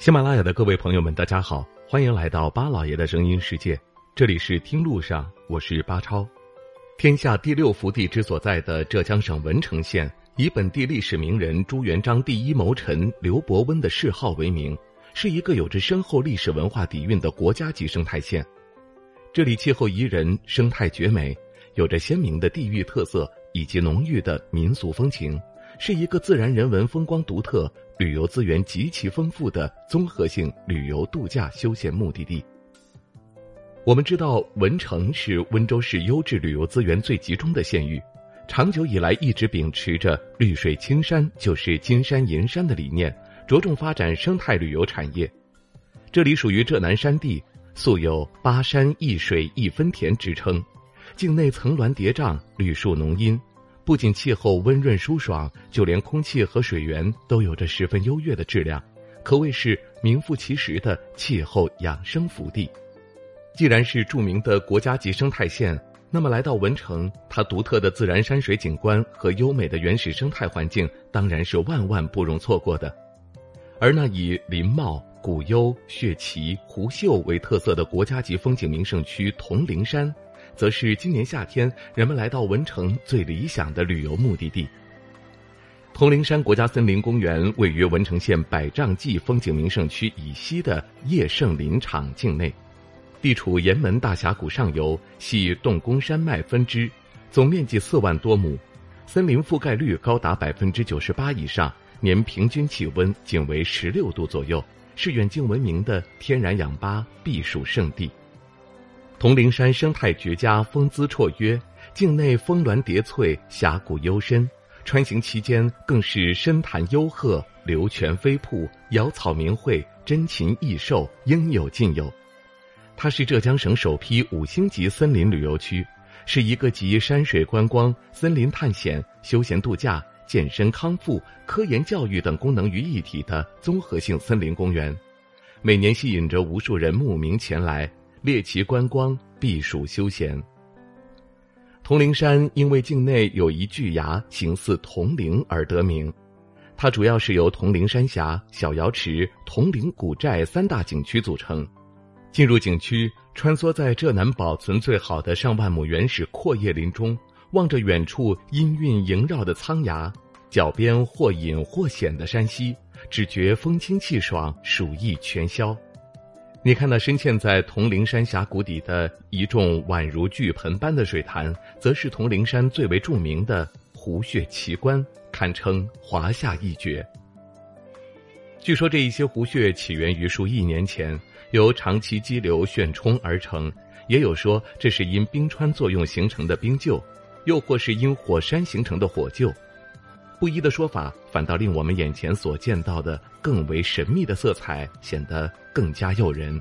喜马拉雅的各位朋友们，大家好，欢迎来到巴老爷的声音世界。这里是听路上，我是巴超。天下第六福地之所在的浙江省文成县，以本地历史名人朱元璋第一谋臣刘伯温的谥号为名，是一个有着深厚历史文化底蕴的国家级生态县。这里气候宜人，生态绝美，有着鲜明的地域特色以及浓郁的民俗风情。是一个自然人文风光独特、旅游资源极其丰富的综合性旅游度假休闲目的地。我们知道，文成是温州市优质旅游资源最集中的县域，长久以来一直秉持着“绿水青山就是金山银山”的理念，着重发展生态旅游产业。这里属于浙南山地，素有“八山一水一分田”之称，境内层峦叠嶂，绿树浓荫。不仅气候温润舒爽，就连空气和水源都有着十分优越的质量，可谓是名副其实的气候养生福地。既然是著名的国家级生态县，那么来到文成，它独特的自然山水景观和优美的原始生态环境，当然是万万不容错过的。而那以林茂、古幽、血奇、湖秀为特色的国家级风景名胜区铜陵山。则是今年夏天人们来到文成最理想的旅游目的地。铜陵山国家森林公园位于文成县百丈记风景名胜区以西的叶盛林场境内，地处岩门大峡谷上游，系洞宫山脉分支，总面积四万多亩，森林覆盖率高达百分之九十八以上，年平均气温仅为十六度左右，是远近闻名的天然氧吧避暑胜地。铜陵山生态绝佳，风姿绰约，境内峰峦叠翠，峡谷幽深。穿行期间，更是深潭幽壑、流泉飞瀑、瑶草明卉、珍禽异兽，应有尽有。它是浙江省首批五星级森林旅游区，是一个集山水观光、森林探险、休闲度假、健身康复、科研教育等功能于一体的综合性森林公园，每年吸引着无数人慕名前来。猎奇观光、避暑休闲。铜陵山因为境内有一巨崖形似铜陵而得名，它主要是由铜陵山峡、小瑶池、铜陵古寨三大景区组成。进入景区，穿梭在浙南保存最好的上万亩原始阔叶林中，望着远处阴韵萦绕的苍崖，脚边或隐或显的山溪，只觉风清气爽，暑意全消。你看那深嵌在铜陵山峡谷底的一众宛如巨盆般的水潭，则是铜陵山最为著名的湖穴奇观，堪称华夏一绝。据说这一些湖穴起源于数亿年前，由长期激流旋冲而成；也有说这是因冰川作用形成的冰臼，又或是因火山形成的火臼。不一的说法，反倒令我们眼前所见到的更为神秘的色彩显得更加诱人。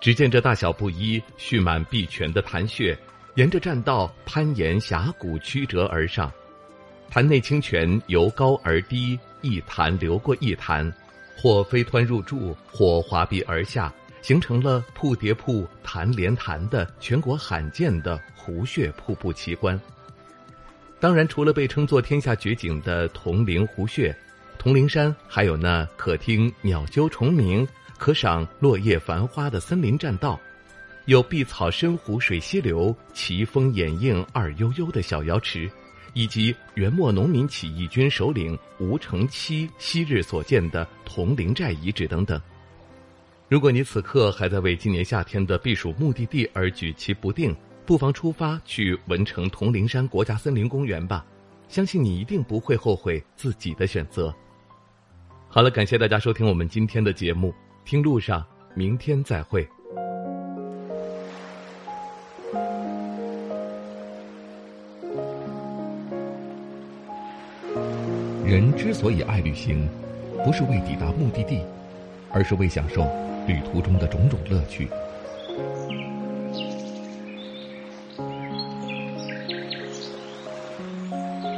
只见这大小不一、蓄满碧泉的潭穴，沿着栈道攀岩峡谷曲折而上。潭内清泉由高而低，一潭流过一潭，或飞湍入柱，或滑壁而下，形成了瀑叠瀑、潭连潭的全国罕见的湖穴瀑布奇观。当然，除了被称作天下绝景的铜陵湖穴，铜陵山还有那可听鸟啾虫鸣、可赏落叶繁花的森林栈道，有碧草深湖水溪流、奇峰掩映二悠悠的小瑶池，以及元末农民起义军首领吴承期昔日所建的铜陵寨遗址等等。如果你此刻还在为今年夏天的避暑目的地而举棋不定，不妨出发去文成铜陵山国家森林公园吧，相信你一定不会后悔自己的选择。好了，感谢大家收听我们今天的节目，听路上，明天再会。人之所以爱旅行，不是为抵达目的地，而是为享受旅途中的种种乐趣。